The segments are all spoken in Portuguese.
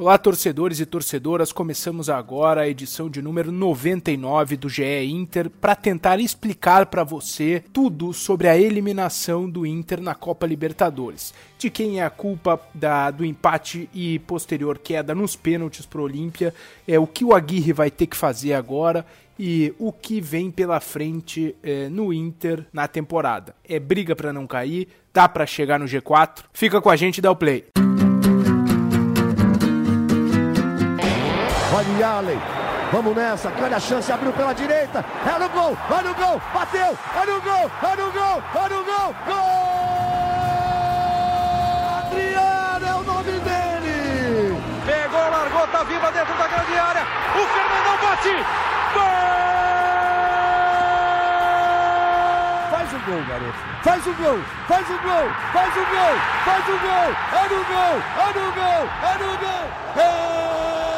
Olá, torcedores e torcedoras. Começamos agora a edição de número 99 do GE Inter para tentar explicar para você tudo sobre a eliminação do Inter na Copa Libertadores. De quem é a culpa da, do empate e posterior queda nos pênaltis para o Olímpia, é o que o Aguirre vai ter que fazer agora e o que vem pela frente é, no Inter na temporada. É briga para não cair, dá para chegar no G4. Fica com a gente e dá o play. Olha Allen. Vamos nessa, grande a chance, abriu pela direita. É no gol, vai no gol, bateu, é no gol, é no gol, é no gol, gol! Adriano é o nome dele! Pegou, largou, tá viva dentro da grande área. O Fernandão bate! Gol! Faz o gol, garoto. Faz o gol, faz o gol, faz o gol, faz o gol. É no gol, é no gol, é no gol. É do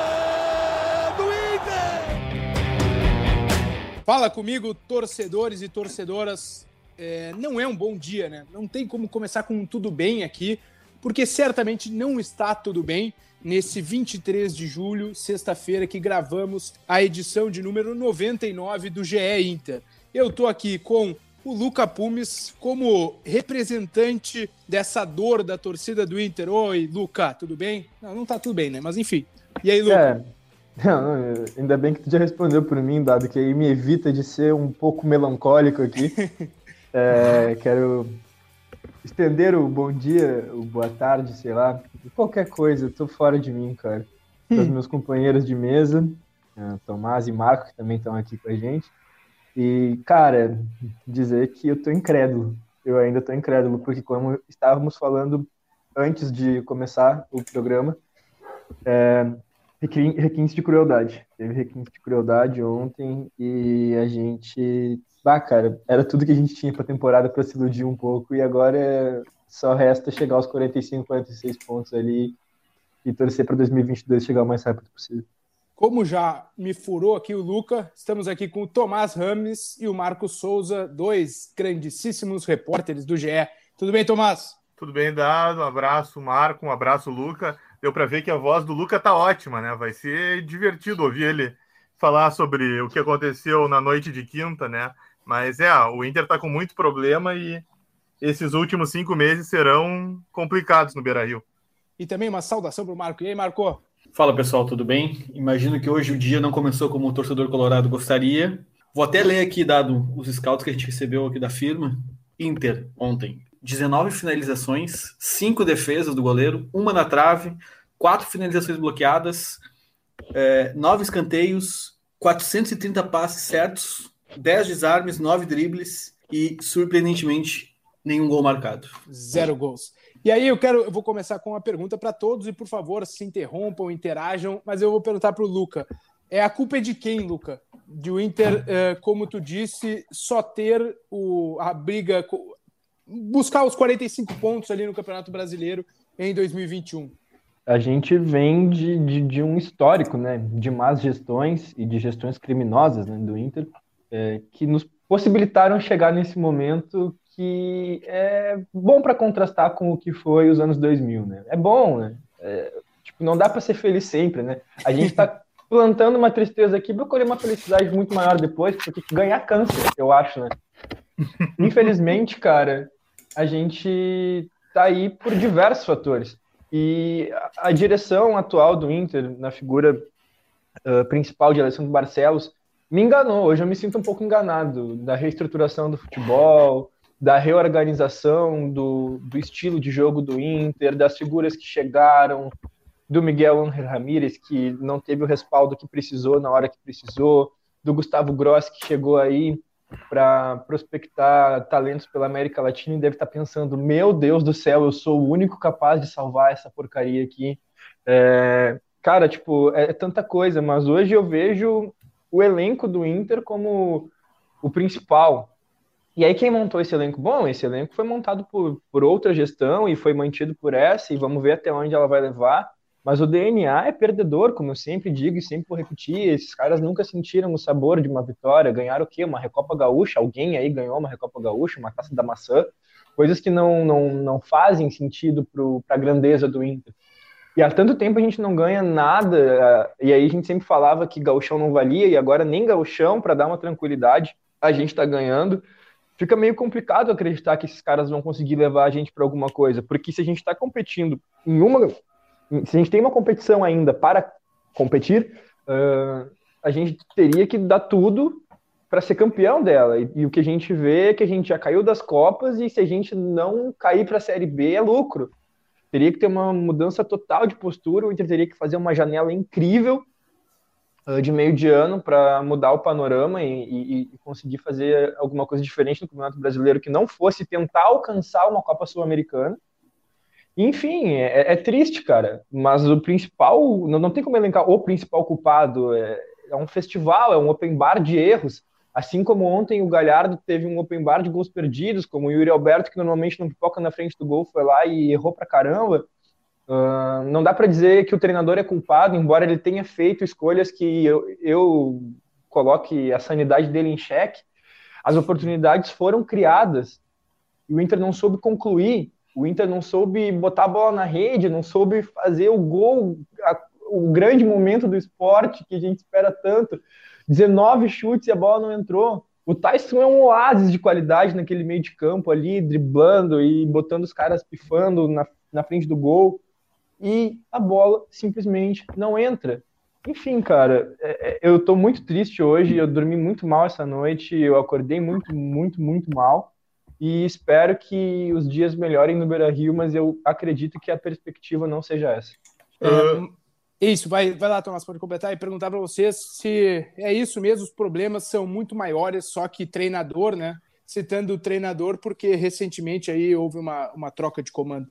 Fala comigo, torcedores e torcedoras. É, não é um bom dia, né? Não tem como começar com tudo bem aqui, porque certamente não está tudo bem nesse 23 de julho, sexta-feira, que gravamos a edição de número 99 do GE Inter. Eu tô aqui com o Luca Pumes como representante dessa dor da torcida do Inter. Oi, Luca, tudo bem? Não, não tá tudo bem, né? Mas enfim. E aí, Luca? É. Não, não, ainda bem que tu já respondeu por mim, dado que aí me evita de ser um pouco melancólico aqui. é, quero estender o bom dia, o boa tarde, sei lá, qualquer coisa, tô fora de mim, cara. Os meus companheiros de mesa, é, Tomás e Marco, que também estão aqui com a gente. E, cara, dizer que eu tô incrédulo. Eu ainda tô incrédulo, porque como estávamos falando antes de começar o programa, é, requinte de crueldade. Teve requinte de crueldade ontem e a gente. Ah, cara, era tudo que a gente tinha pra temporada para se iludir um pouco e agora é... só resta chegar aos 45, 46 pontos ali e torcer para 2022 chegar o mais rápido possível. Como já me furou aqui o Luca, estamos aqui com o Tomás Rames e o Marco Souza, dois grandíssimos repórteres do GE. Tudo bem, Tomás? Tudo bem, Dado. Um abraço, Marco. Um abraço, Luca. Deu para ver que a voz do Luca tá ótima, né? Vai ser divertido ouvir ele falar sobre o que aconteceu na noite de quinta, né? Mas é, o Inter tá com muito problema e esses últimos cinco meses serão complicados no Beira Rio. E também uma saudação para o Marco. E aí, Marco? Fala pessoal, tudo bem? Imagino que hoje o dia não começou como o torcedor colorado gostaria. Vou até ler aqui, dado os scouts que a gente recebeu aqui da firma. Inter, ontem, 19 finalizações, 5 defesas do goleiro, uma na trave, 4 finalizações bloqueadas, é, 9 escanteios, 430 passes certos, 10 desarmes, 9 dribles e, surpreendentemente, nenhum gol marcado. Zero gols. E aí eu quero, eu vou começar com uma pergunta para todos e por favor se interrompam, interajam, mas eu vou perguntar para o Luca. É a culpa é de quem, Luca? De o Inter, é, como tu disse, só ter o, a briga, buscar os 45 pontos ali no Campeonato Brasileiro em 2021. A gente vem de, de, de um histórico, né, de más gestões e de gestões criminosas né, do Inter, é, que nos possibilitaram chegar nesse momento que é bom para contrastar com o que foi os anos 2000, né? É bom, né? É, tipo, não dá para ser feliz sempre, né? A gente está plantando uma tristeza aqui para colher uma felicidade muito maior depois, porque ganhar câncer, eu acho, né? Infelizmente, cara, a gente tá aí por diversos fatores. E a, a direção atual do Inter, na figura uh, principal de Alessandro Barcelos, me enganou. Hoje eu me sinto um pouco enganado da reestruturação do futebol, da reorganização do, do estilo de jogo do Inter, das figuras que chegaram, do Miguel Angel Ramírez, que não teve o respaldo que precisou na hora que precisou, do Gustavo Gross, que chegou aí para prospectar talentos pela América Latina e deve estar tá pensando: meu Deus do céu, eu sou o único capaz de salvar essa porcaria aqui. É, cara, tipo, é, é tanta coisa, mas hoje eu vejo o elenco do Inter como o principal, e aí, quem montou esse elenco? Bom, esse elenco foi montado por, por outra gestão e foi mantido por essa, e vamos ver até onde ela vai levar. Mas o DNA é perdedor, como eu sempre digo e sempre vou repetir. Esses caras nunca sentiram o sabor de uma vitória. Ganharam o quê? Uma Recopa Gaúcha? Alguém aí ganhou uma Recopa Gaúcha, uma taça da maçã? Coisas que não, não, não fazem sentido para a grandeza do Inter. E há tanto tempo a gente não ganha nada, e aí a gente sempre falava que gauchão não valia, e agora nem gauchão, para dar uma tranquilidade, a gente está ganhando. Fica meio complicado acreditar que esses caras vão conseguir levar a gente para alguma coisa, porque se a gente está competindo em uma. Se a gente tem uma competição ainda para competir, uh, a gente teria que dar tudo para ser campeão dela. E, e, o que a gente vê é que a gente já caiu das Copas e se a gente não cair para a Série B é lucro. Teria que ter uma mudança total de postura, o Inter teria que fazer uma janela incrível uh, de meio de ano para mudar o panorama e, e, e, conseguir fazer alguma coisa diferente no Campeonato Brasileiro que não fosse tentar alcançar uma Copa Sul-Americana. Enfim, é, é, triste, cara. Mas o principal, não, não tem como elencar o principal culpado. É, é um festival, é um open bar de erros. Assim como ontem o Galhardo teve um open bar de gols perdidos, como o Yuri Alberto, que normalmente não pipoca na frente do gol, foi lá e errou pra caramba. Uh, não dá para dizer que o treinador é culpado, embora ele tenha feito escolhas que eu, eu coloque a sanidade dele em xeque. As oportunidades foram criadas e o Inter não soube concluir. O Inter não soube botar a bola na rede, não soube fazer o gol, a, o grande momento do esporte que a gente espera tanto. 19 chutes e a bola não entrou. O Tyson é um oásis de qualidade naquele meio de campo ali, driblando e botando os caras pifando na, na frente do gol. E a bola simplesmente não entra. Enfim, cara, é, é, eu tô muito triste hoje. Eu dormi muito mal essa noite. Eu acordei muito, muito, muito mal. E espero que os dias melhorem no Beira Rio, mas eu acredito que a perspectiva não seja essa. Uh, isso, vai, vai lá, Tomás, pode completar e perguntar para vocês se é isso mesmo, os problemas são muito maiores, só que treinador, né? Citando o treinador, porque recentemente aí houve uma, uma troca de comando.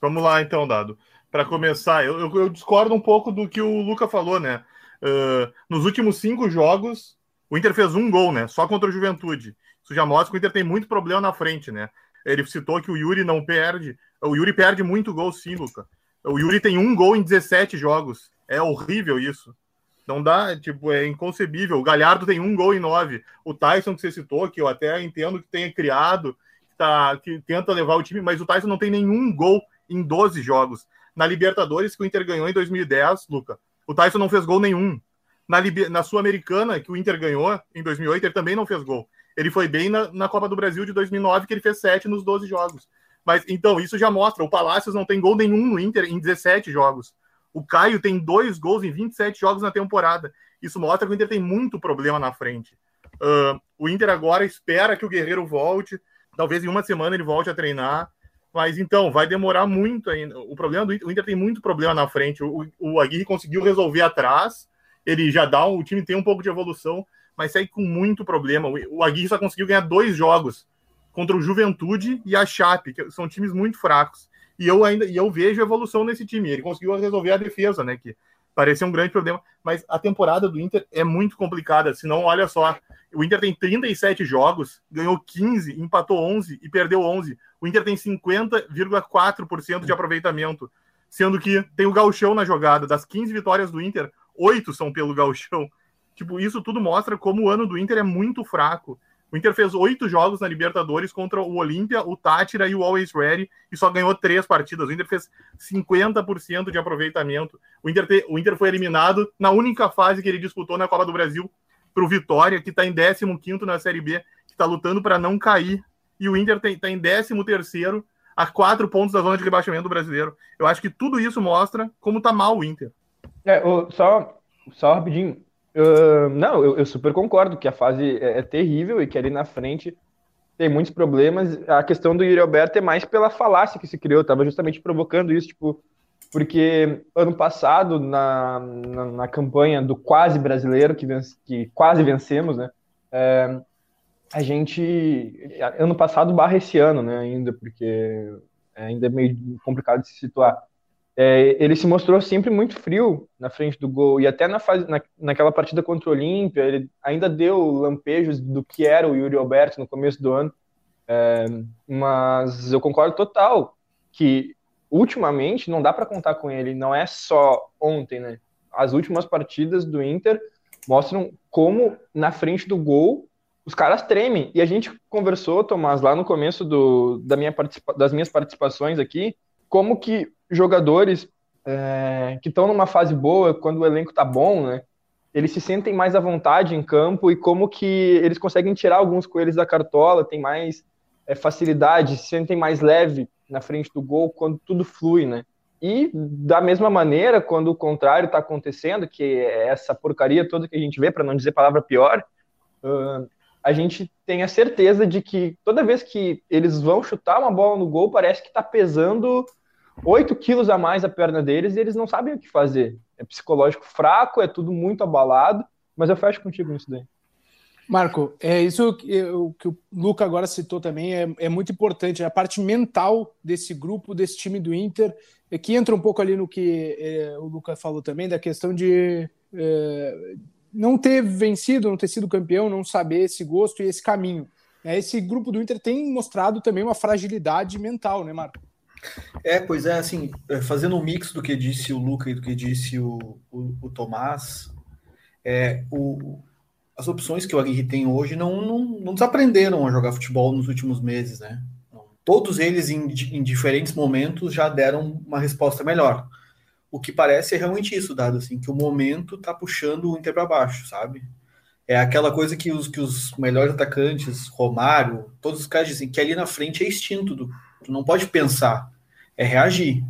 Vamos lá, então, Dado. Para começar, eu, eu, eu, discordo um pouco do que o Luca falou, né? Uh, nos últimos cinco jogos, o Inter fez um gol, né? Só contra o Juventude. Isso já mostra que o Inter tem muito problema na frente, né? Ele citou que o Yuri não perde. O Yuri perde muito gol, sim, Luca. O Yuri tem um gol em 17 jogos. É horrível isso. Não dá, tipo, é inconcebível. O Galhardo tem um gol em nove. O Tyson, que você citou, que eu até entendo que tenha criado, que, tá, que tenta levar o time, mas o Tyson não tem nenhum gol em 12 jogos. Na Libertadores, que o Inter ganhou em 2010, Luca, o Tyson não fez gol nenhum. Na, na Sul-Americana, que o Inter ganhou em 2008, ele também não fez gol. Ele foi bem na, na Copa do Brasil de 2009, que ele fez sete nos 12 jogos. Mas então, isso já mostra: o Palácios não tem gol nenhum no Inter em 17 jogos. O Caio tem dois gols em 27 jogos na temporada. Isso mostra que o Inter tem muito problema na frente. Uh, o Inter agora espera que o Guerreiro volte. Talvez em uma semana ele volte a treinar. Mas então, vai demorar muito ainda. O problema do Inter, o Inter tem muito problema na frente. O, o Aguirre conseguiu resolver atrás. Ele já dá. O time tem um pouco de evolução, mas segue com muito problema. O, Aguirre só conseguiu ganhar dois jogos contra o Juventude e a Chape, que são times muito fracos. E eu ainda e eu vejo evolução nesse time. Ele conseguiu resolver a defesa, né? Que parecia um grande problema. Mas a temporada do Inter é muito complicada. Se não, olha só. O Inter tem 37 jogos, ganhou 15, empatou 11 e perdeu 11. O Inter tem 50,4% de aproveitamento, sendo que tem o Gauchão na jogada. Das 15 vitórias do Inter, 8 são pelo Gauchão. Tipo, isso tudo mostra como o ano do Inter é muito fraco. O Inter fez oito jogos na Libertadores contra o Olímpia, o Tátira e o Always Ready e só ganhou três partidas. O Inter fez 50% de aproveitamento. O Inter, te, o Inter foi eliminado na única fase que ele disputou na Copa do Brasil para o Vitória, que está em 15 na Série B, que está lutando para não cair. E o Inter está em 13 a quatro pontos da zona de rebaixamento do brasileiro. Eu acho que tudo isso mostra como está mal o Inter. É, só, só rapidinho, Não, eu, eu, super concordo que a fase é, é, terrível e que ali na frente tem muitos problemas. A questão do Yuri Alberto é mais pela falácia que se criou, estava justamente provocando isso, tipo, porque ano passado, na, na, na campanha do quase brasileiro, que, vence, que quase vencemos, né? É, a gente. Ano passado barra esse ano, né, ainda, porque ainda é meio complicado de se situar é, ele se mostrou sempre muito frio na frente do gol. E até na fase, na, naquela partida contra o Olímpia, ele ainda deu lampejos do que era o Yuri Alberto no começo do ano. É, mas eu concordo total que ultimamente não dá para contar com ele. Não é só ontem, né? As últimas partidas do Inter mostram como na frente do gol os caras tremem. E a gente conversou, Tomás, lá no começo do, da minha das minhas participações aqui, como que jogadores é, que estão numa fase boa, quando o elenco tá bom, né? Eles se sentem mais à vontade em campo e como que eles conseguem tirar alguns coelhos da cartola, tem mais é, facilidade, se sentem mais leve na frente do gol quando tudo flui, né? E da mesma maneira, quando o contrário está acontecendo, que é essa porcaria toda que a gente vê, para não dizer palavra pior, uh, a gente tem a certeza de que toda vez que eles vão chutar uma bola no gol, parece que está pesando 8 quilos a mais a perna deles e eles não sabem o que fazer. É psicológico fraco, é tudo muito abalado, mas eu fecho contigo nisso daí. Marco, é isso que, que o Luca agora citou também é, é muito importante, a parte mental desse grupo, desse time do Inter, é que entra um pouco ali no que é, o Luca falou também, da questão de é, não ter vencido, não ter sido campeão, não saber esse gosto e esse caminho. É, esse grupo do Inter tem mostrado também uma fragilidade mental, né, Marco? É, pois é, assim, é, fazendo um mix do que disse o Luca e do que disse o, o, o Tomás, é, o, as opções que o Aguirre tem hoje não, não, não desaprenderam a jogar futebol nos últimos meses, né? Todos eles, em, em diferentes momentos, já deram uma resposta melhor. O que parece é realmente isso, dado assim, que o momento tá puxando o Inter para baixo, sabe? É aquela coisa que os, que os melhores atacantes, Romário, todos os caras dizem que ali na frente é instinto, tu não pode pensar, é reagir.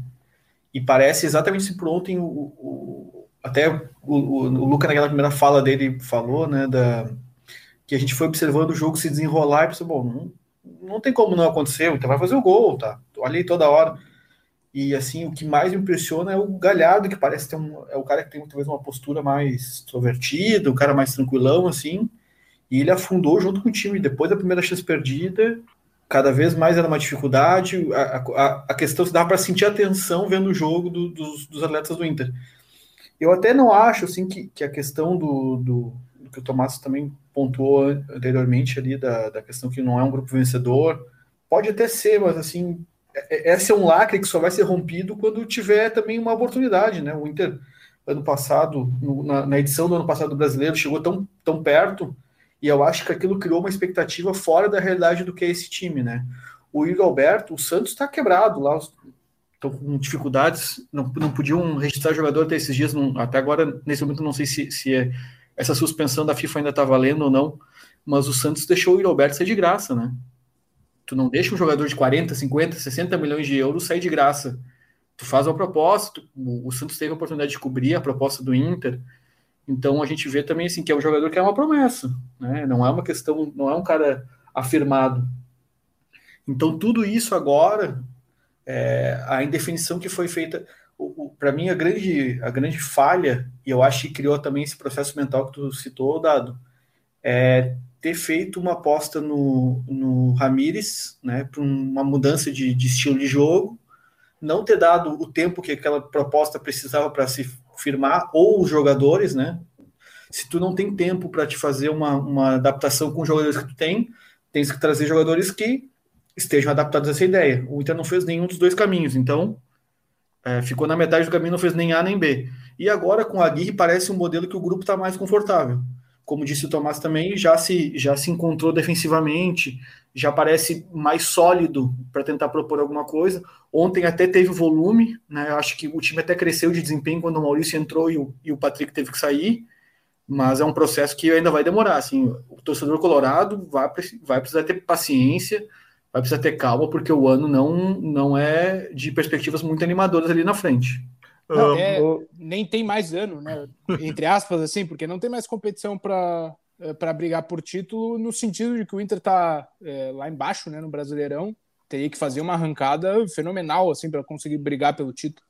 E parece exatamente se por ontem o, o, até o, o, o Luca naquela primeira fala dele falou, né, da, que a gente foi observando o jogo se desenrolar e pensou, bom, não, não tem como não acontecer, então vai fazer o gol, tá? Tô ali toda hora. E assim, o que mais me impressiona é o Galhardo, que parece ter um, é o cara que tem talvez uma postura mais extrovertida, o cara mais tranquilão, assim, e ele afundou junto com o time. Depois da primeira chance perdida, cada vez mais era uma dificuldade. A, a, a questão se dá para sentir a tensão vendo o jogo do, dos, dos atletas do Inter. Eu até não acho assim que, que a questão do, do, do, que o Tomás também pontuou anteriormente ali da, da questão que não é um grupo vencedor pode até ser, mas assim é, é, esse é um lacre que só vai ser rompido quando tiver também uma oportunidade, né? O Inter ano passado no, na, na, edição do ano passado do Brasileiro chegou tão, tão perto e eu acho que aquilo criou uma expectativa fora da realidade do que é esse time, né? O Igor Alberto, o Santos está quebrado lá, estão com dificuldades, não, não podiam registrar jogador até esses dias, não, até agora, nesse momento, não sei se, se é, essa suspensão da FIFA ainda está valendo ou não, mas o Santos deixou o Roberto sair de graça, né? Tu não deixa um jogador de 40, 50, 60 milhões de euros sair de graça. Tu faz uma proposta, o Santos teve a oportunidade de cobrir a proposta do Inter, então a gente vê também assim que é um jogador que é uma promessa, né? Não é uma questão, não é um cara afirmado. Então tudo isso agora é, a indefinição que foi feita, para mim, a grande, a grande falha, e eu acho que criou também esse processo mental que tu citou, Dado, é ter feito uma aposta no, no Ramires, né, para uma mudança de, de estilo de jogo, não ter dado o tempo que aquela proposta precisava para se firmar, ou os jogadores, né? Se tu não tem tempo para te fazer uma, uma adaptação com os jogadores que tu tem, tens que trazer jogadores que estejam adaptados a essa ideia. O Inter não fez nenhum dos dois caminhos, então é, ficou na metade do caminho, não fez nem A nem B. E agora com a Aguirre parece um modelo que o grupo está mais confortável. Como disse o Tomás também, já se, já se encontrou defensivamente, já parece mais sólido para tentar propor alguma coisa. Ontem até teve volume, né? Acho que o time até cresceu de desempenho quando o Maurício entrou e o, e o Patrick teve que sair, mas é um processo que ainda vai demorar. Assim, o torcedor colorado vai, vai precisar ter paciência vai precisar ter calma, porque o ano não, não é de perspectivas muito animadoras ali na frente. Não, é, nem tem mais ano, né? Entre aspas, assim, porque não tem mais competição para é, para brigar por título, no sentido de que o Inter está é, lá embaixo, né, no Brasileirão, teria que fazer uma arrancada fenomenal assim para conseguir brigar pelo título.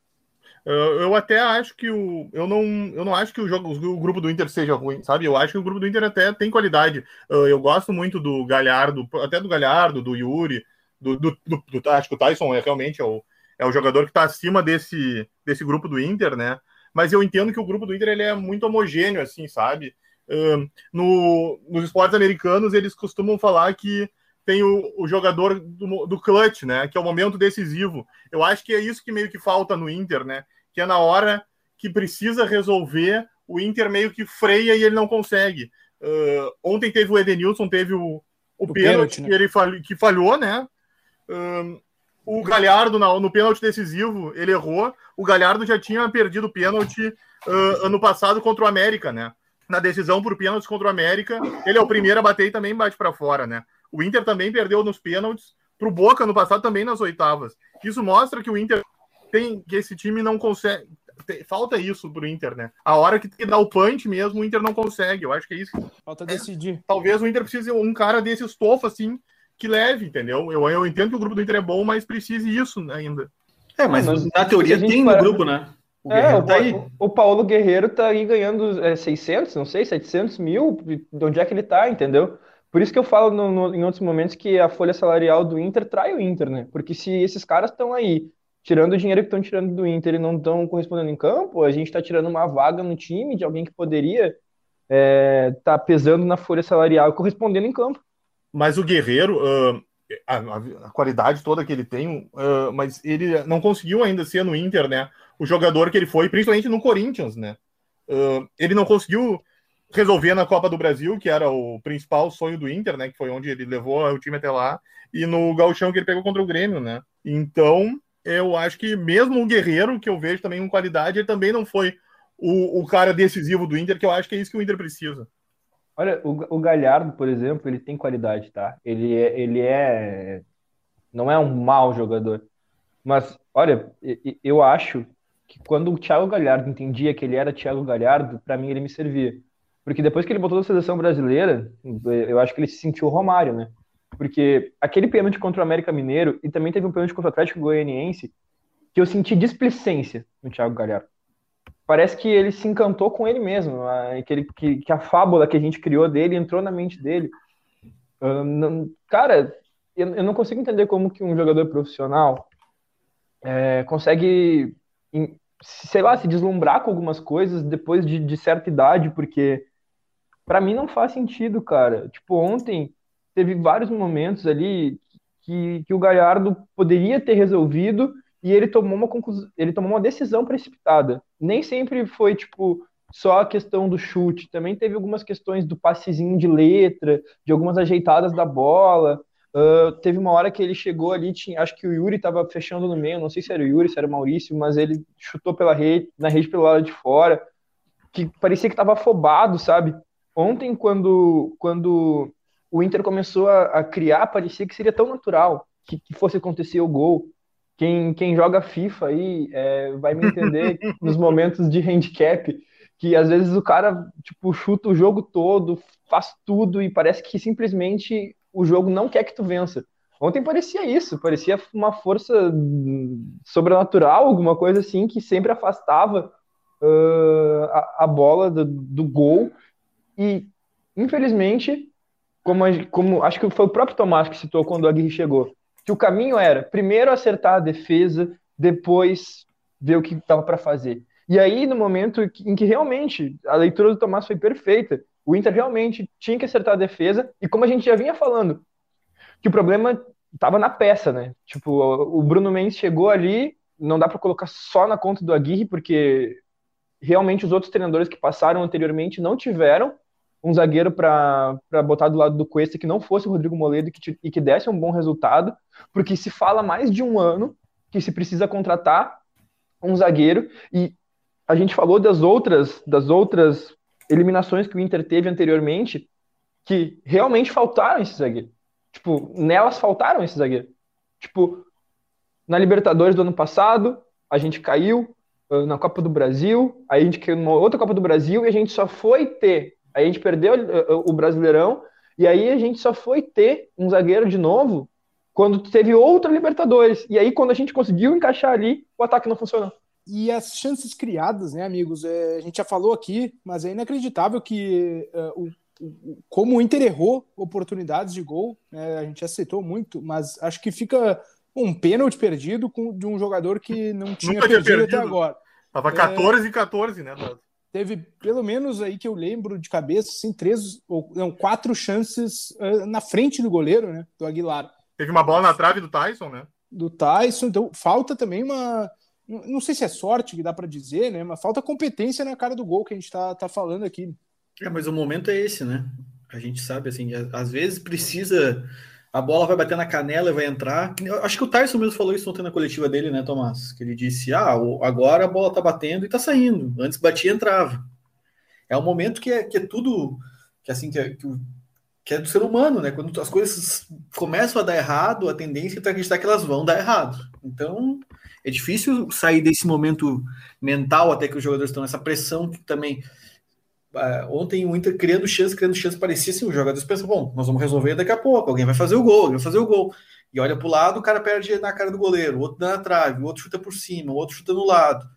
Eu até acho que o. Eu não, eu não acho que o, jogo, o grupo do Inter seja ruim, sabe? Eu acho que o grupo do Inter até tem qualidade. Eu gosto muito do Galhardo, até do Galhardo, do Yuri, do, do, do, do acho que o Tyson é realmente é o, é o jogador que está acima desse, desse grupo do Inter, né? Mas eu entendo que o grupo do Inter ele é muito homogêneo, assim, sabe? no, nos esportes americanos, eles costumam falar que tem o, o jogador do, do clutch, né? Que é o momento decisivo. Eu acho que é isso que meio que falta no Inter, né? Que é na hora que precisa resolver, o Inter meio que freia e ele não consegue. Uh, ontem teve o Edenilson, teve o, o, o pênalti, pênalti né? que ele falhou, que falhou, né? Uh, o Galhardo no, no pênalti decisivo, ele errou. O Galhardo já tinha perdido o pênalti uh, ano passado contra o América, né? Na decisão por pênaltis contra o América, ele é o primeiro a bater e também bate para fora, né? O Inter também perdeu nos pênaltis para o Boca no passado também nas oitavas. Isso mostra que o Inter tem que esse time não consegue. Falta isso pro Inter, né? A hora que tem que dar o punch mesmo, o Inter não consegue. Eu acho que é isso. Falta decidir. Talvez o Inter precise um cara desse estofo assim que leve, entendeu? Eu, eu entendo que o grupo do Inter é bom, mas precise isso ainda. É, mas, mas na teoria tem no grupo, né? O é, o, tá aí. o Paulo Guerreiro tá aí ganhando é, 600, não sei, 700 mil. De onde é que ele tá, entendeu? Por isso que eu falo no, no, em outros momentos que a folha salarial do Inter trai o Inter, né? Porque se esses caras estão aí tirando o dinheiro que estão tirando do Inter e não estão correspondendo em campo, a gente está tirando uma vaga no time de alguém que poderia estar é, tá pesando na folha salarial e correspondendo em campo. Mas o Guerreiro, uh, a, a, qualidade toda que ele tem, uh, mas ele não conseguiu ainda ser no Inter, né? O jogador que ele foi, principalmente no Corinthians, né? Uh, ele não conseguiu resolver na Copa do Brasil, que era o principal sonho do Inter, né? Que foi onde ele levou o time até lá, e no Gauchão que ele pegou contra o Grêmio, né? Então, eu acho que mesmo o Guerreiro, que eu vejo também com qualidade, ele também não foi o, o cara decisivo do Inter, que eu acho que é isso que o Inter precisa. Olha, o, o Galhardo, por exemplo, ele tem qualidade, tá? Ele é, ele é. Não é um mau jogador. Mas, olha, eu acho que quando o Thiago Galhardo entendia que ele era Thiago Galhardo, para mim ele me servia. Porque depois que ele botou da seleção brasileira, eu acho que ele se sentiu Romário, né? Porque aquele pênalti contra o América Mineiro e também teve um pênalti contra o Atlético Goianiense que eu senti displicência no Thiago Galhardo. Parece que ele se encantou com ele mesmo, aquele, que, que a fábula que a gente criou dele entrou na mente dele. Não, cara, eu, eu, não consigo entender como que um jogador profissional é, consegue, sei lá, se deslumbrar com algumas coisas depois de, de certa idade, porque para mim não faz sentido, cara. Tipo, ontem teve vários momentos ali que, que o Galhardo poderia ter resolvido e ele tomou uma conclusão, ele tomou uma decisão precipitada. Nem sempre foi tipo só a questão do chute, também teve algumas questões do passezinho de letra, de algumas ajeitadas da bola. Uh, teve uma hora que ele chegou ali, tinha, acho que o Yuri estava fechando no meio, não sei se era o Yuri, se era o Maurício, mas ele chutou pela rede, na rede pelo lado de fora, que parecia que estava afobado, sabe? Ontem, quando, quando o Inter começou a, a criar, parecia que seria tão natural que, que, fosse acontecer o gol. Quem, quem joga FIFA aí é, vai me entender nos momentos de handicap, que às vezes o cara tipo, chuta o jogo todo, faz tudo e parece que simplesmente o jogo não quer que tu vença. Ontem parecia isso, parecia uma força sobrenatural, alguma coisa assim, que sempre afastava uh, a, a, bola do, do gol. E, infelizmente, como, como acho que foi o próprio Tomás que citou quando o Aguirre chegou, que o caminho era primeiro acertar a defesa, depois ver o que estava para fazer. E aí, no momento em que realmente a leitura do Tomás foi perfeita, o Inter realmente tinha que acertar a defesa, e como a gente já vinha falando, que o problema estava na peça, né? Tipo, o Bruno Mendes chegou ali, não dá para colocar só na conta do Aguirre, porque realmente os outros treinadores que passaram anteriormente não tiveram um zagueiro para botar do lado do Cuesta que não fosse o Rodrigo Moledo e que, e que desse um bom resultado, porque se fala mais de um ano que se precisa contratar um zagueiro e a gente falou das outras das outras eliminações que o Inter teve anteriormente que realmente faltaram esse zagueiro. Tipo, nelas faltaram esse zagueiro. Tipo, na Libertadores do ano passado, a gente caiu uh, na Copa do Brasil, aí a gente caiu numa outra Copa do Brasil e a gente só foi ter Aí a gente perdeu eh, o Brasileirão e aí a gente só foi ter um zagueiro de novo quando teve outra Libertadores. E aí quando a gente conseguiu encaixar ali, o ataque não funcionou. E as chances criadas, né, amigos? É, a gente já falou aqui, mas é inacreditável que uh, o, o, como o Inter errou oportunidades de gol, né, a gente aceitou muito, mas acho que fica um pênalti perdido com, de um jogador que não tinha perdido, perdido, até agora. Tava 14 é... e 14, né, teve pelo menos aí que eu lembro de cabeça, assim, três ou não, quatro chances uh, na frente do goleiro, né? Do Aguilar. Teve uma bola na trave do Tyson, né? Do Tyson, então falta também uma. Não sei se é sorte que dá para dizer, né? Mas falta competência na cara do gol que a gente tá, tá falando aqui. É, mas o momento é esse, né? A gente sabe, assim, às vezes precisa a bola vai bater na canela e vai entrar. Acho que o Tyson mesmo falou isso ontem na coletiva dele, né, Tomás? Que ele disse: ah, agora a bola tá batendo e tá saindo. Antes batia e entrava. É um momento que é, que é tudo. Que assim, que é, que, é do ser humano, né? Quando as coisas começam a dar errado, a tendência é acreditar que elas vão dar errado. Então, é difícil sair desse momento mental até que os jogadores estão nessa pressão que também ontem o Inter criando chance, criando chance, parecia assim, os jogadores pensam, bom, nós vamos resolver daqui a pouco, alguém vai fazer o gol, alguém vai fazer o gol. E olha para o lado, o cara perde na cara do goleiro, o outro dá na trave, o outro chuta por cima, o outro chuta no lado.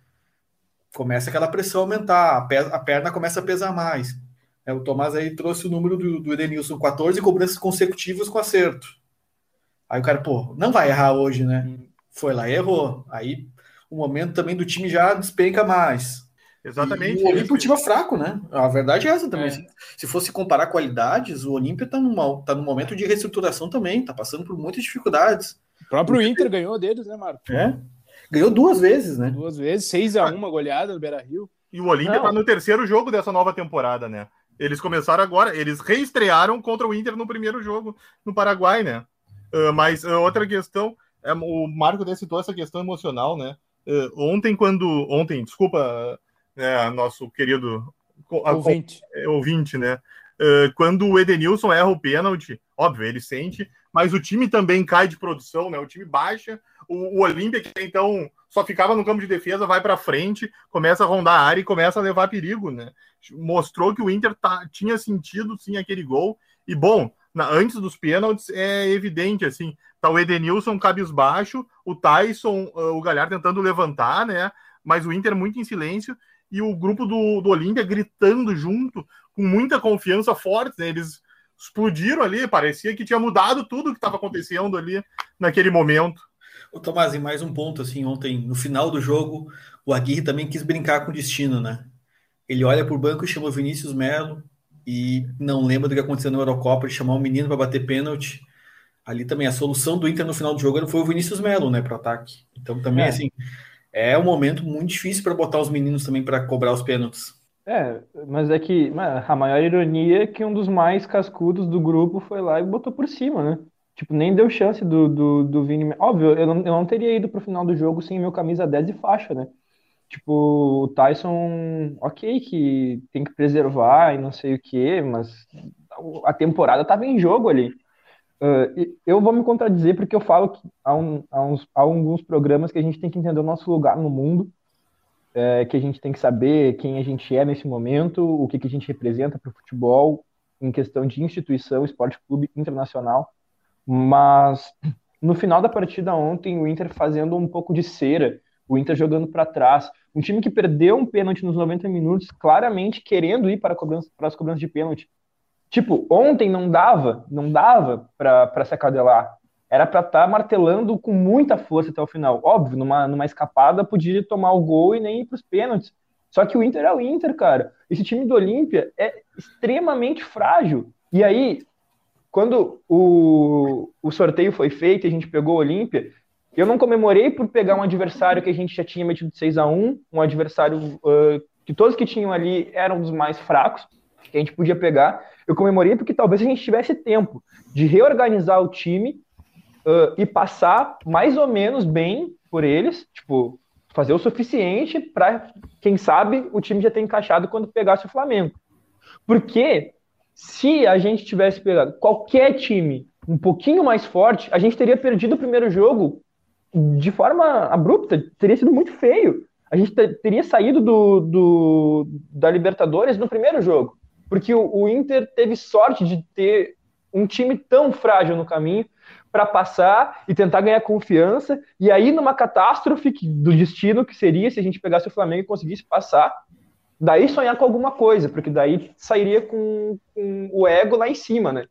Começa aquela pressão a aumentar, a, pe a perna começa a pesar mais. É, o Tomás aí trouxe o número do, do Edenilson, 14 cobranças consecutivas com acerto. Aí o cara, pô, não vai errar hoje, né? Foi lá e errou. Aí o momento também do time já despenca mais. Exatamente. E o Olímpio é um time fraco, né? A verdade é essa também. É. Se fosse comparar qualidades, o Olímpio está numa, tá num momento de reestruturação também, está passando por muitas dificuldades. O próprio Inter ganhou deles, né, Marco? É. Ganhou duas vezes, né? Duas vezes, 6 a 1 uma goleada no Beira Rio. E o Olímpia está no terceiro jogo dessa nova temporada, né? Eles começaram agora, eles reestrearam contra o Inter no primeiro jogo no Paraguai, né? Uh, mas uh, outra questão, é, o Marco até citou essa questão emocional, né? Uh, ontem, quando. Ontem, desculpa, né, nosso querido ouvinte, a, ouvinte né? Uh, quando o Edenilson erra o pênalti, óbvio, ele sente, mas o time também cai de produção, né? O time baixa, o, o Olímpia, que então só ficava no campo de defesa, vai para frente, começa a rondar a área e começa a levar perigo, né? Mostrou que o Inter tá, tinha sentido sim aquele gol. E bom, na, antes dos pênaltis é evidente assim, tá o Edenilson cabisbaixo, o Tyson, uh, o Galhardo tentando levantar, né? Mas o Inter muito em silêncio e o grupo do, do Olímpia gritando junto, com muita confiança forte, né? Eles explodiram ali, parecia que tinha mudado tudo que estava acontecendo ali naquele momento. O Tomás, e mais um ponto, assim, ontem, no final do jogo, o Aguirre também quis brincar com o destino, né? Ele olha para o banco e chama o Vinícius Melo e não lembra do que aconteceu na Eurocopa, de chamar o menino para bater pênalti. Ali também a solução do Inter no final do jogo foi o Vinícius Melo, né, para o ataque. Então também, é. assim, é um momento muito difícil para botar os meninos também para cobrar os pênaltis. É, mas é que a maior ironia é que um dos mais cascudos do grupo foi lá e botou por cima, né? Tipo, nem deu chance do, do, do Vini. Óbvio, eu não, eu não teria ido pro final do jogo sem meu camisa 10 e faixa, né? Tipo, o Tyson, ok, que tem que preservar e não sei o que, mas a temporada tava em jogo ali. Uh, eu vou me contradizer porque eu falo que há, um, há, uns, há, alguns programas que a gente tem que entender o nosso lugar no mundo, é, que a gente tem que saber quem a gente é nesse momento, o que, que a gente representa para o futebol em questão de instituição, esporte clube internacional. Mas no final da partida ontem, o Inter fazendo um pouco de cera, o Inter jogando para trás, um time que perdeu um pênalti nos 90 minutos, claramente querendo ir para, cobrança, para as cobranças de pênalti Tipo, ontem não dava, não dava para se acadelar. Era para estar tá martelando com muita força até o final. Óbvio, numa, numa escapada podia tomar o gol e nem ir para os pênaltis. Só que o Inter é o Inter, cara. Esse time do Olímpia é extremamente frágil. E aí, quando o, o sorteio foi feito e a gente pegou o Olímpia, eu não comemorei por pegar um adversário que a gente já tinha metido 6 a 1 um adversário uh, que todos que tinham ali eram dos mais fracos, que a gente podia pegar. Eu comemorei porque talvez a gente tivesse tempo de reorganizar o time uh, e passar mais ou menos bem por eles, tipo, fazer o suficiente para, quem sabe, o time já ter encaixado quando pegasse o Flamengo. Porque se a gente tivesse pegado qualquer time um pouquinho mais forte, a gente teria perdido o primeiro jogo de forma abrupta, teria sido muito feio. A gente teria saído do, do, da Libertadores no primeiro jogo porque o, o Inter teve sorte de ter um time tão frágil no caminho para passar e tentar ganhar confiança, e aí numa catástrofe do destino que seria se a gente pegasse o Flamengo e conseguisse passar, daí sonhar com alguma coisa, porque daí sairia com, com o ego lá em cima, né?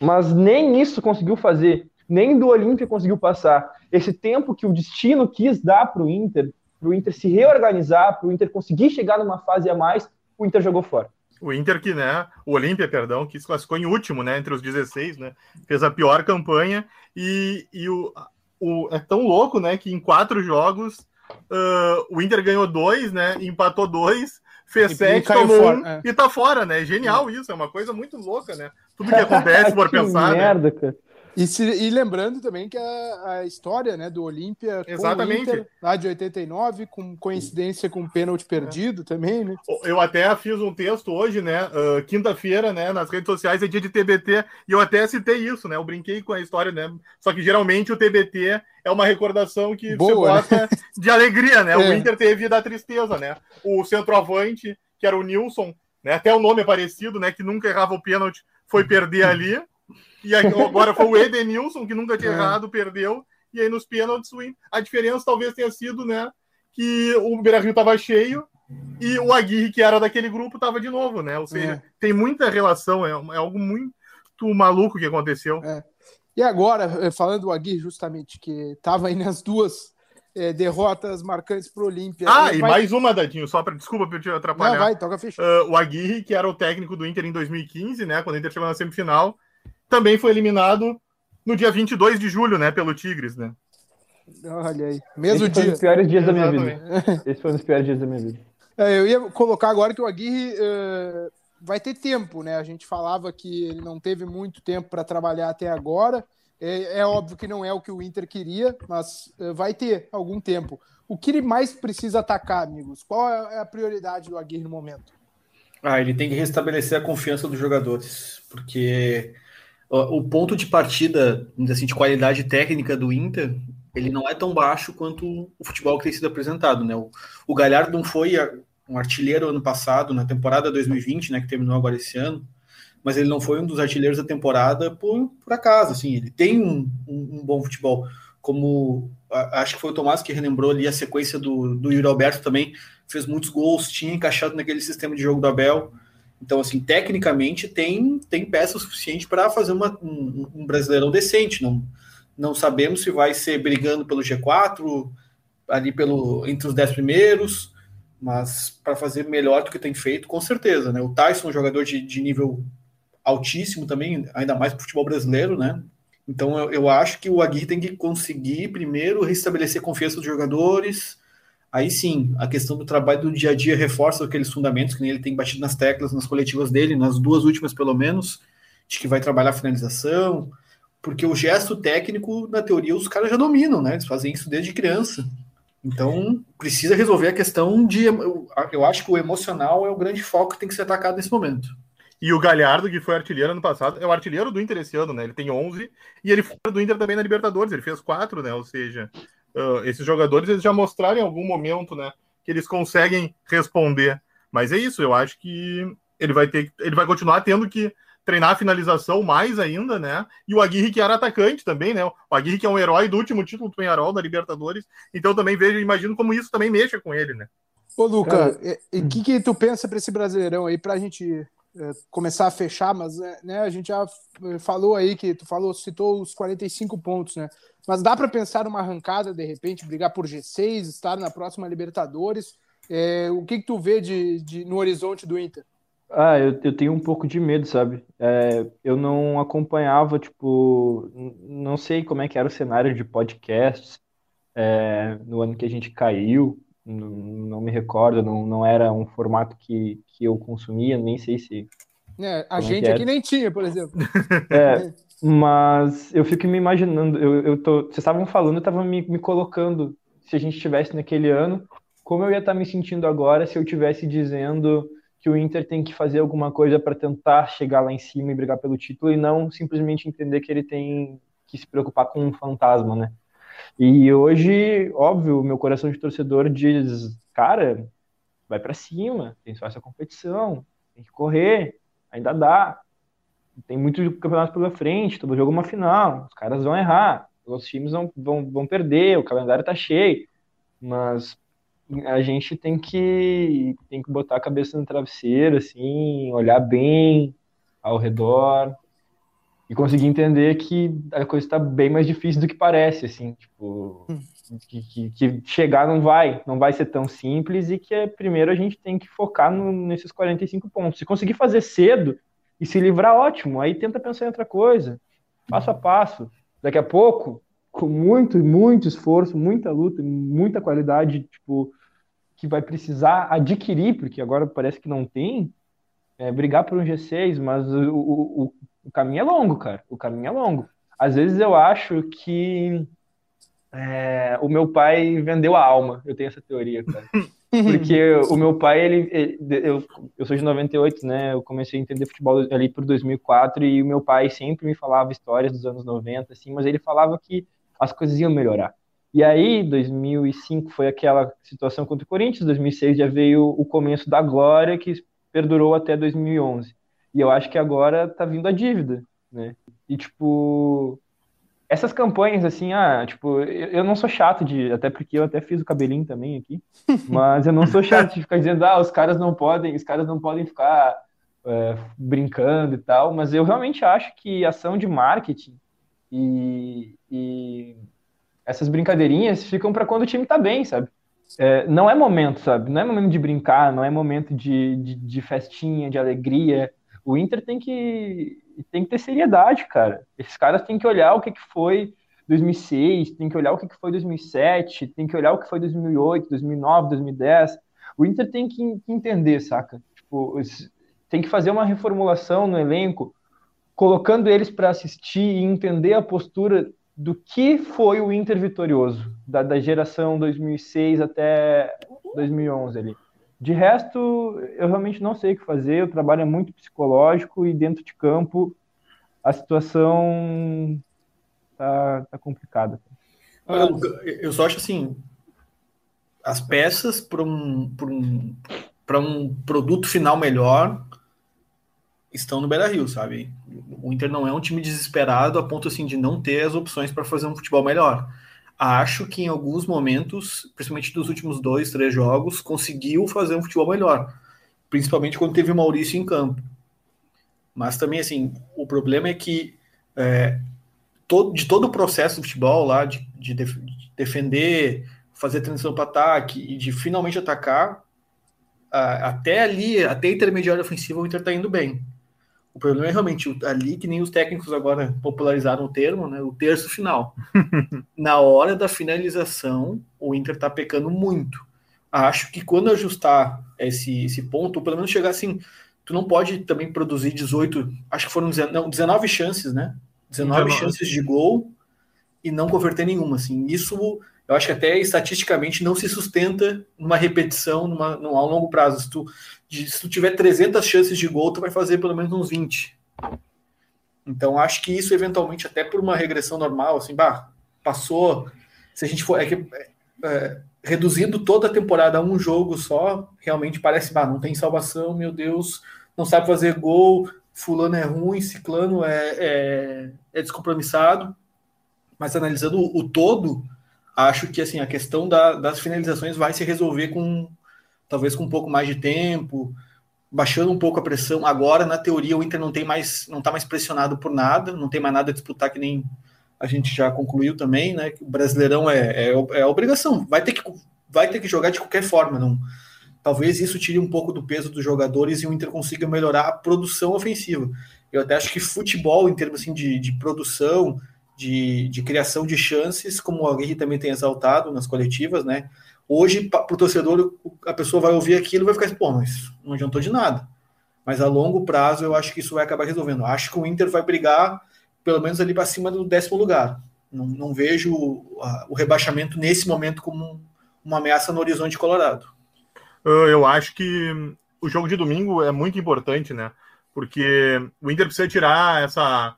Mas nem isso conseguiu fazer, nem do Olímpia conseguiu passar. Esse tempo que o destino quis dar para o Inter, para o Inter se reorganizar, para o Inter conseguir chegar numa fase a mais, o Inter jogou fora. O Inter que, né, o Olímpia, perdão, que se classificou em último, né, entre os 16, né, fez a pior campanha e, e o, o, é tão louco, né, que em quatro jogos uh, o Inter ganhou dois, né, empatou dois, fez e, sete, tomou fora, um é. e tá fora, né, genial isso, é uma coisa muito louca, né, tudo que acontece por que pensar, merda, né? cara. E, se, e, lembrando também que a, a história né, do Olímpia Exatamente. Inter, lá de 89, com coincidência com um pênalti perdido é. também, né? Eu até fiz um texto hoje, né? Uh, Quinta-feira, né? Nas redes sociais é dia de TBT, e eu até citei isso, né? Eu brinquei com a história, né? Só que geralmente o TBT é uma recordação que Boa, você gosta né? de alegria, né? É. O Inter teve da tristeza, né? O centroavante, que era o Nilson, né? Até o nome é parecido, né? Que nunca errava o pênalti, foi perder ali. E agora foi o Edenilson, que nunca tinha é. errado, perdeu. E aí nos pênaltis, a diferença talvez tenha sido, né? Que o Beira Rio estava cheio e o Aguirre, que era daquele grupo, estava de novo, né? Ou seja, é. tem muita relação, é, é, algo muito maluco que aconteceu. É. E agora, eh, falando do Aguirre, justamente, que estava aí nas duas é, derrotas marcantes para o Olímpia. Ah, e vai... mais uma, Dadinho, só para desculpa por te atrapalhar. Não, vai, toca fechado. Uh, o Aguirre, que era o técnico do Inter em 2015, né? Quando o Inter chegou na semifinal, também foi eliminado no dia 22 de julho, né, pelo Tigres, né? Olha aí, mesmo Esse dia. Foi um dos piores dias Exatamente. da minha vida. Esse foi um dos piores dias da minha vida. É, eu ia colocar agora que o Aguirre uh, vai ter tempo, né? A gente falava que ele não teve muito tempo para trabalhar até agora. É, é, óbvio que não é o que o Inter queria, mas uh, vai ter algum tempo. O que ele mais precisa atacar, amigos? Qual é a prioridade do Aguirre no momento? Ah, ele tem que restabelecer a confiança dos jogadores, porque o ponto de partida, assim, de qualidade técnica do Inter, ele não é tão baixo quanto o futebol que tem sido apresentado, né? O, o Galhardo não foi um artilheiro ano passado, na temporada 2020, né, que terminou agora esse ano, mas ele não foi um dos artilheiros da temporada por, por acaso, assim, ele tem um, um, um bom futebol, como a, acho que foi o Tomás que relembrou ali a sequência do, do Yuri Alberto também, fez muitos gols, tinha encaixado naquele sistema de jogo do Abel, então, assim, tecnicamente tem, tem peça suficiente para fazer uma, um, um, brasileirão decente. Não, não sabemos se vai ser brigando pelo G4, ali pelo, entre os dez primeiros, mas para fazer melhor do que tem feito, com certeza. Né? O Tyson é um jogador de, de nível altíssimo também, ainda mais para o futebol brasileiro, né? Então eu, eu acho que o Aguirre tem que conseguir primeiro restabelecer a confiança dos jogadores, Aí sim, a questão do trabalho do dia a dia reforça aqueles fundamentos que ele tem batido nas teclas, nas coletivas dele, nas duas últimas pelo menos, de que vai trabalhar a finalização, porque o gesto técnico, na teoria, os caras já dominam, né? Eles fazem isso desde criança. Então, precisa resolver a questão de. Eu acho que o emocional é o grande foco que tem que ser atacado nesse momento. E o Galhardo, que foi artilheiro ano passado, é o artilheiro do Inter esse ano, né? Ele tem 11 e ele foi do Inter também na Libertadores, ele fez 4, né? Ou seja, uh, esses jogadores eles já mostraram em algum momento, né, que eles conseguem responder. Mas é isso, eu acho que ele vai ter, ele vai continuar tendo que treinar a finalização mais ainda, né? E o Aguirre que era atacante também, né? O Aguirre que é um herói do último título do Penharol da Libertadores. Então também vejo, imagino como isso também mexa com ele, né? Ô, Luca, o que, que tu pensa para esse Brasileirão aí, para a gente é, começar a fechar, mas é, né, a gente já falou aí que tu falou, citou os 45 pontos, né? Mas dá para pensar numa arrancada, de repente, brigar por G6, estar na próxima Libertadores. É, o que, que tu vê de, de, no horizonte do Inter? Ah, eu, eu tenho um pouco de medo, sabe? É, eu não acompanhava, tipo, não sei como é que era o cenário de podcasts é, no ano que a gente caiu, não, não me recordo, não, não era um formato que, que eu consumia, nem sei se. É, a gente aqui nem tinha, por exemplo. É, Mas eu fico me imaginando, eu, eu tô, vocês estavam falando, eu estava me, me colocando, se a gente estivesse naquele ano, como eu ia estar tá me sentindo agora se eu estivesse dizendo que o Inter tem que fazer alguma coisa para tentar chegar lá em cima e brigar pelo título e não simplesmente entender que ele tem que se preocupar com um fantasma, né? E hoje, óbvio, meu coração de torcedor diz, cara, vai para cima, tem só essa competição, tem que correr, ainda dá. Tem muito campeonato pela frente, todo jogo é uma final, os caras vão errar, os times vão, vão, vão perder, o calendário tá cheio, mas a gente tem que, tem que botar a cabeça no travesseiro, assim, olhar bem ao redor e conseguir entender que a coisa está bem mais difícil do que parece, assim, tipo, que, que, que, chegar não vai, não vai ser tão simples e que é, primeiro a gente tem que focar no, nesses 45 pontos. Se conseguir fazer cedo, e se livrar, ótimo. Aí tenta pensar em outra coisa, passo a passo. Daqui a pouco, com muito, muito esforço, muita luta, muita qualidade, tipo, que vai precisar adquirir, porque agora parece que não tem, é, brigar por um G6, mas o, o, o caminho é longo, cara. O caminho é longo. às vezes eu acho que é, o meu pai vendeu a alma. Eu tenho essa teoria, cara. Porque o meu pai, ele, ele, eu, eu sou de 98, né? Eu comecei a entender futebol ali por 2004 e o meu pai sempre me falava histórias dos anos 90, assim, mas ele falava que as coisas iam melhorar. E aí, 2005 foi aquela situação contra o Corinthians, 2006 já veio o começo da glória que perdurou até 2011. E eu acho que agora tá vindo a dívida, né? E tipo, essas campanhas, assim, ah, tipo, eu, não sou chato de. Até porque eu até fiz o cabelinho também aqui. Mas eu não sou chato de ficar dizendo, ah, os caras não podem, os caras não podem ficar é, brincando e tal. Mas eu realmente acho que ação de marketing e, e essas brincadeirinhas ficam para quando o time tá bem, sabe? É, não é momento, sabe? Não é momento de brincar, não é momento de, de, de festinha, de alegria. O Inter tem que tem que ter seriedade, cara. Esses caras têm que olhar o que, que foi 2006, tem que olhar o que, que foi 2007, tem que olhar o que foi 2008, 2009, 2010. O Inter tem que, que entender, saca? Tipo, tem que fazer uma reformulação no elenco, colocando eles para assistir e entender a postura do que foi o Inter vitorioso, da, da geração 2006 até 2011 ali. De resto, eu realmente não sei o que fazer. O trabalho é muito psicológico e dentro de campo a situação tá, tá complicada. Eu, eu só acho assim, as peças para um, um, um produto final melhor estão no Beira Rio, sabe? O Inter não é um time desesperado a ponto assim de não ter as opções para fazer um futebol melhor acho que em alguns momentos, principalmente dos últimos dois, três jogos, conseguiu fazer um futebol melhor, principalmente quando teve o Maurício em campo. Mas também, assim, o problema é que é, todo, de todo o processo do futebol lá, de, de, def, de defender, fazer transição para ataque e de finalmente atacar, a, até ali, até intermediário ofensivo, o Inter está indo bem. O problema é realmente ali que nem os técnicos agora popularizaram o termo, né? O terço final. Na hora da finalização, o Inter tá pecando muito. Acho que quando ajustar esse, esse ponto, pelo menos chegar assim, tu não pode também produzir 18, acho que foram 19, não, 19 chances, né? 19, 19 chances de gol e não converter nenhuma, assim. Isso eu acho que até estatisticamente não se sustenta numa repetição numa, num, a longo prazo. Se tu, de, se tu tiver 300 chances de gol, tu vai fazer pelo menos uns 20. Então acho que isso eventualmente até por uma regressão normal, assim, bah, passou. Se a gente for é que, é, reduzindo toda a temporada a um jogo só, realmente parece, bah, não tem salvação, meu Deus, não sabe fazer gol, fulano é ruim, ciclano é, é, é descompromissado. Mas analisando o, o todo, acho que assim a questão da, das finalizações vai se resolver com talvez com um pouco mais de tempo, baixando um pouco a pressão. Agora, na teoria, o Inter não tem mais, não está mais pressionado por nada, não tem mais nada a disputar que nem a gente já concluiu também, né? O Brasileirão é, é, é obrigação, vai ter que vai ter que jogar de qualquer forma, não. Talvez isso tire um pouco do peso dos jogadores e o Inter consiga melhorar a produção ofensiva. Eu até acho que futebol, em termos assim, de, de produção, de, de criação de chances, como o Aguirre também tem exaltado nas coletivas, né? Hoje, para o torcedor, a pessoa vai ouvir aquilo e vai ficar assim, pô, mas não adiantou de nada. Mas a longo prazo, eu acho que isso vai acabar resolvendo. Acho que o Inter vai brigar, pelo menos ali para cima do décimo lugar. Não, não vejo o rebaixamento nesse momento como uma ameaça no horizonte colorado. Eu acho que o jogo de domingo é muito importante, né? Porque o Inter precisa tirar essa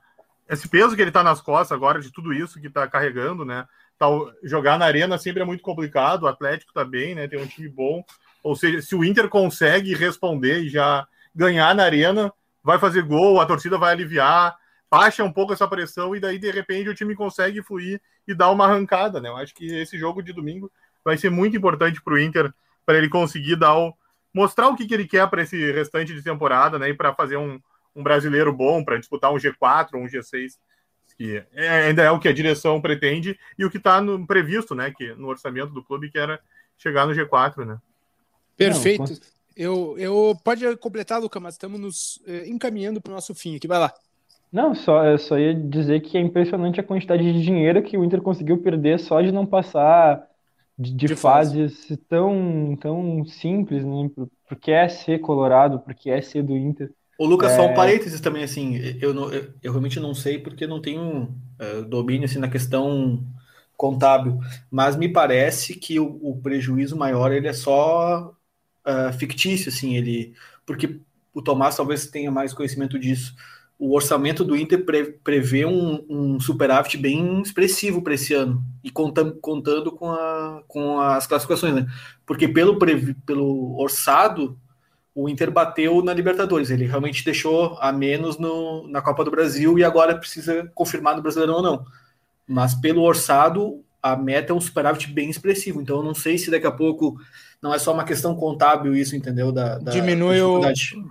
esse peso que ele está nas costas agora, de tudo isso que está carregando, né? Tá, jogar na arena sempre é muito complicado, o Atlético tá bem, né? Tem um time bom. Ou seja, se o Inter consegue responder e já ganhar na arena, vai fazer gol, a torcida vai aliviar, baixa um pouco essa pressão e daí, de repente, o time consegue fluir e dar uma arrancada, né? Eu acho que esse jogo de domingo vai ser muito importante para o Inter, para ele conseguir dar o, mostrar o que, que ele quer para esse restante de temporada, né? E para fazer um, um brasileiro bom para disputar um G4 ou um G6, que é, ainda é o que a direção pretende e o que está previsto, né, que no orçamento do clube, que era chegar no G4, né? Perfeito. Eu, eu pode completar, Luca, mas estamos nos eh, encaminhando para o nosso fim aqui. Vai lá. Não, só, eu só ia dizer que é impressionante a quantidade de dinheiro que o Inter conseguiu perder só de não passar de, de, de fases fase. tão, tão simples, né? Porque é ser colorado, porque é ser do Inter. O Lucas, é... só um parênteses também, assim, eu, não, eu, eu, realmente não sei porque não tenho uh, domínio assim, na questão contábil, mas me parece que o, o prejuízo maior ele é só uh, fictício, assim, ele porque o Tomás talvez tenha mais conhecimento disso. O orçamento do Inter pre, prevê um, um, superávit bem expressivo para esse ano e contando, contando com, a, com as classificações, né? Porque pelo, pelo orçado o Inter bateu na Libertadores. Ele realmente deixou a menos no, na Copa do Brasil e agora precisa confirmar no Brasileirão ou não. Mas pelo orçado, a meta é um superávit bem expressivo. Então eu não sei se daqui a pouco não é só uma questão contábil isso, entendeu? Da, da diminui, o,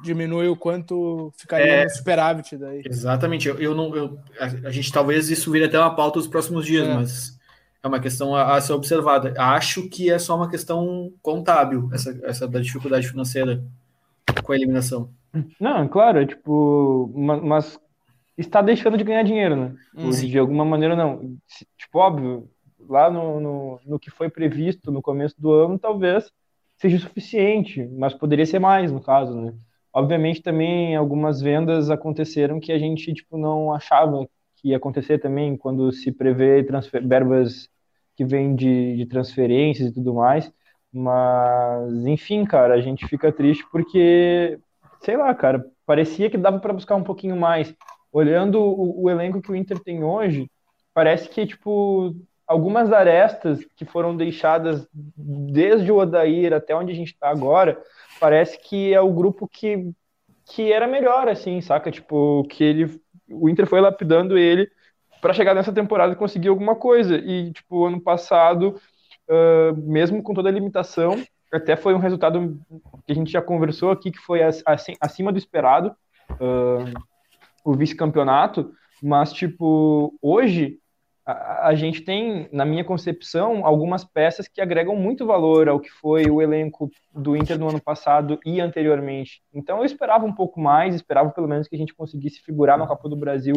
diminui o quanto ficaria é, no superávit daí. Exatamente. Eu, eu não, eu, a, a, gente talvez isso vire até uma pauta nos próximos dias, é. mas é uma questão a, a, ser observada. Acho que é só uma questão contábil essa, essa da dificuldade financeira com a eliminação. Não, claro, é tipo, mas está deixando de ganhar dinheiro, né? Hum, de alguma maneira não. Tipo, óbvio, lá no, no, no, que foi previsto no começo do ano, talvez seja suficiente, mas poderia ser mais, no caso, né? Obviamente também algumas vendas aconteceram que a gente tipo não achava que ia acontecer também quando se prevê transfer, verbas que vêm de, de transferências e tudo mais. Mas, enfim, cara, a gente fica triste porque, sei lá, cara, parecia que dava para buscar um pouquinho mais. Olhando o, o, elenco que o Inter tem hoje, parece que, tipo, algumas arestas que foram deixadas desde o Odair até onde a gente está agora, parece que é o grupo que, que era melhor, assim, saca? Tipo, que ele, o Inter foi lapidando ele para chegar nessa temporada e conseguir alguma coisa. E, tipo, ano passado uh, mesmo com toda a limitação, até foi um resultado que a gente já conversou aqui, que foi acima do esperado, uh, o vice-campeonato, mas, tipo, hoje a, a, gente tem, na minha concepção, algumas peças que agregam muito valor ao que foi o elenco do Inter no ano passado e anteriormente. Então eu esperava um pouco mais, esperava pelo menos que a gente conseguisse figurar na Copa do Brasil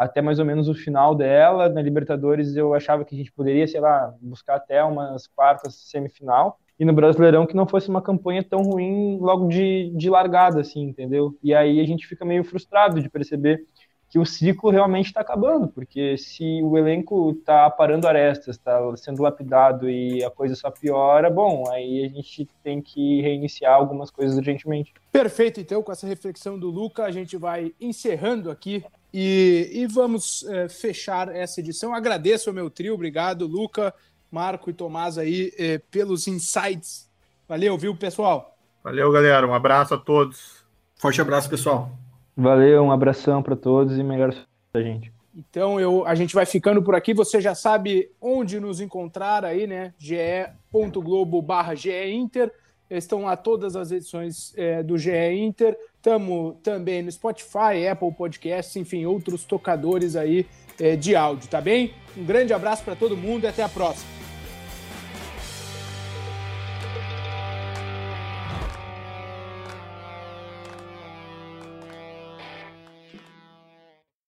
até mais ou menos o final dela. Na Libertadores eu achava que a gente poderia, sei lá, buscar até umas quartas, semifinal. E no Brasileirão que não fosse uma campanha tão ruim logo de, de largada, assim, entendeu? E aí a gente fica meio frustrado de perceber que o ciclo realmente está acabando, porque se o elenco está parando arestas, está sendo lapidado e a coisa só piora, bom, aí a gente tem que reiniciar algumas coisas urgentemente. Perfeito, então, com essa reflexão do Luca, a gente vai encerrando aqui e, e vamos é, fechar essa edição. Agradeço ao meu trio, obrigado, Luca, Marco e Tomás aí, é, pelos insights. Valeu, viu, pessoal? Valeu, galera. Um abraço a todos. Forte abraço, pessoal. Valeu, um abração para todos e melhor pra gente. Então eu, a gente vai ficando por aqui. Você já sabe onde nos encontrar aí, né? ge.globo barra Inter. Estão lá todas as edições é, do GE Inter. Estamos também no Spotify, Apple Podcasts, enfim, outros tocadores aí é, de áudio, tá bem? Um grande abraço para todo mundo e até a próxima.